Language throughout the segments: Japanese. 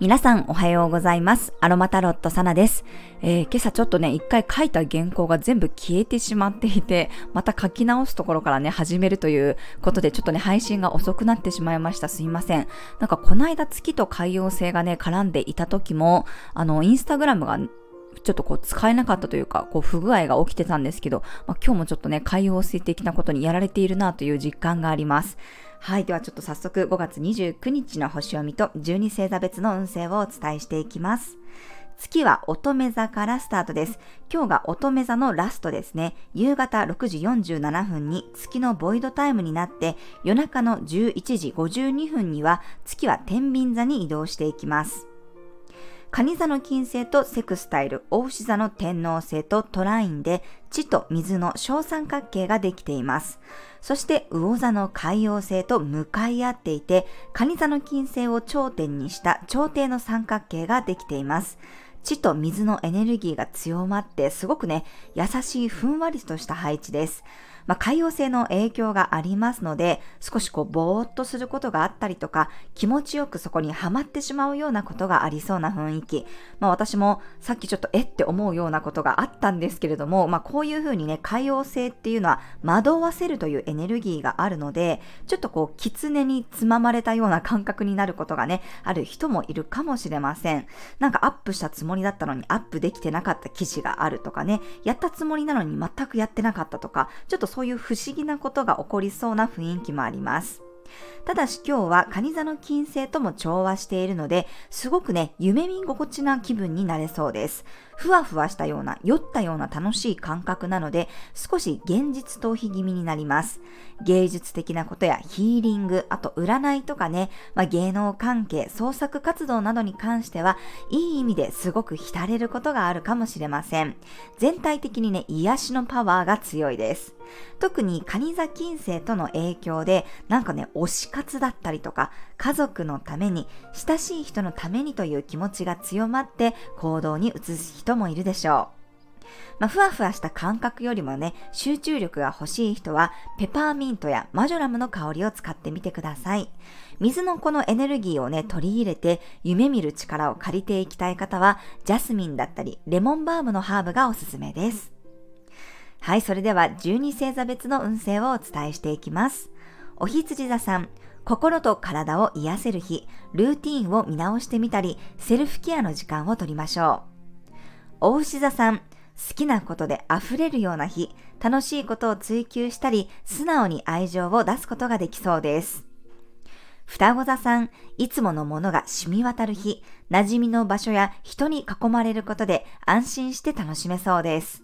皆さんおはようございます。アロマタロットサナです。えー、今朝ちょっとね、一回書いた原稿が全部消えてしまっていて、また書き直すところからね、始めるということで、ちょっとね、配信が遅くなってしまいました。すいません。なんかこの間月と海洋星がね、絡んでいた時も、あの、インスタグラムがちょっとこう使えなかったというか、こう不具合が起きてたんですけど、まあ、今日もちょっとね、海洋水的なことにやられているなという実感があります。はい。ではちょっと早速5月29日の星読みと12星座別の運勢をお伝えしていきます。月は乙女座からスタートです。今日が乙女座のラストですね。夕方6時47分に月のボイドタイムになって、夜中の11時52分には月は天秤座に移動していきます。蟹座の金星とセクスタイル、大牛座の天王星とトラインで地と水の小三角形ができています。そして魚座の海洋星と向かい合っていて、蟹座の金星を頂点にした頂点の三角形ができています。地と水のエネルギーが強まって、すごくね、優しいふんわりとした配置です。まあ、海洋性の影響がありますので、少しこう、ぼーっとすることがあったりとか、気持ちよくそこにはまってしまうようなことがありそうな雰囲気。まあ、私もさっきちょっとえって思うようなことがあったんですけれども、まあ、こういうふうにね、海洋性っていうのは惑わせるというエネルギーがあるので、ちょっとこう、狐につままれたような感覚になることがね、ある人もいるかもしれません。なんかアップしたつもりだったのにアップできてなかった記事があるとかね、やったつもりなのに全くやってなかったとか、ちょっとそういう不思議なことが起こりそうな雰囲気もあります。ただし今日は蟹座の金星とも調和しているので、すごくね、夢見心地な気分になれそうです。ふわふわしたような、酔ったような楽しい感覚なので、少し現実逃避気味になります。芸術的なことやヒーリング、あと占いとかね、まあ、芸能関係、創作活動などに関しては、いい意味ですごく浸れることがあるかもしれません。全体的にね、癒しのパワーが強いです。特に蟹座金星との影響で、なんかね、推し活だったりとか、家族のために、親しい人のためにという気持ちが強まって行動に移す人人もいるでしょう。まあ、ふわふわした感覚よりもね、集中力が欲しい人は、ペパーミントやマジョラムの香りを使ってみてください。水のこのエネルギーをね、取り入れて、夢見る力を借りていきたい方は、ジャスミンだったり、レモンバームのハーブがおすすめです。はい、それでは12星座別の運勢をお伝えしていきます。おひつじ座さん、心と体を癒せる日、ルーティンを見直してみたり、セルフケアの時間をとりましょう。お牛座さん、好きなことで溢れるような日、楽しいことを追求したり、素直に愛情を出すことができそうです。双子座さん、いつものものが染み渡る日、馴染みの場所や人に囲まれることで安心して楽しめそうです。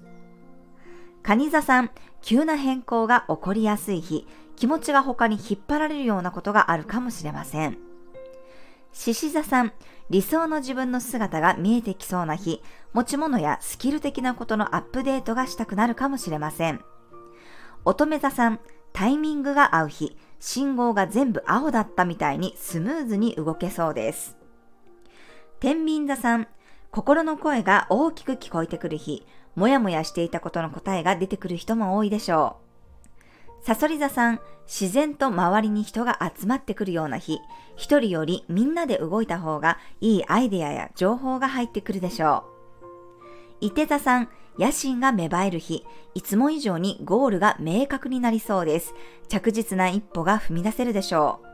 蟹座さん、急な変更が起こりやすい日、気持ちが他に引っ張られるようなことがあるかもしれません。獅子座さん、理想の自分の姿が見えてきそうな日、持ち物やスキル的なことのアップデートがしたくなるかもしれません。乙女座さん、タイミングが合う日、信号が全部青だったみたいにスムーズに動けそうです。天秤座さん、心の声が大きく聞こえてくる日、もやもやしていたことの答えが出てくる人も多いでしょう。サソリ座さん、自然と周りに人が集まってくるような日、一人よりみんなで動いた方がいいアイデアや情報が入ってくるでしょう。伊手座さん、野心が芽生える日、いつも以上にゴールが明確になりそうです。着実な一歩が踏み出せるでしょう。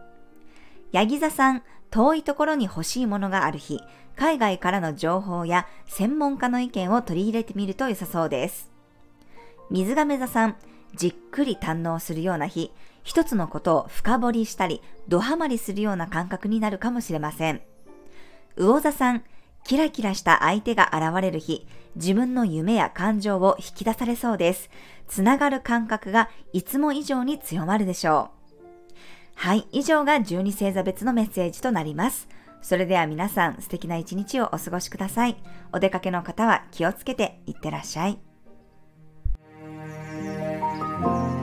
ヤギ座さん、遠いところに欲しいものがある日、海外からの情報や専門家の意見を取り入れてみると良さそうです。水亀座さん、じっくり堪能するような日、一つのことを深掘りしたり、ドハマりするような感覚になるかもしれません。魚座さん、キラキラした相手が現れる日、自分の夢や感情を引き出されそうです。つながる感覚がいつも以上に強まるでしょう。はい、以上が12星座別のメッセージとなります。それでは皆さん素敵な一日をお過ごしください。お出かけの方は気をつけていってらっしゃい。Bye.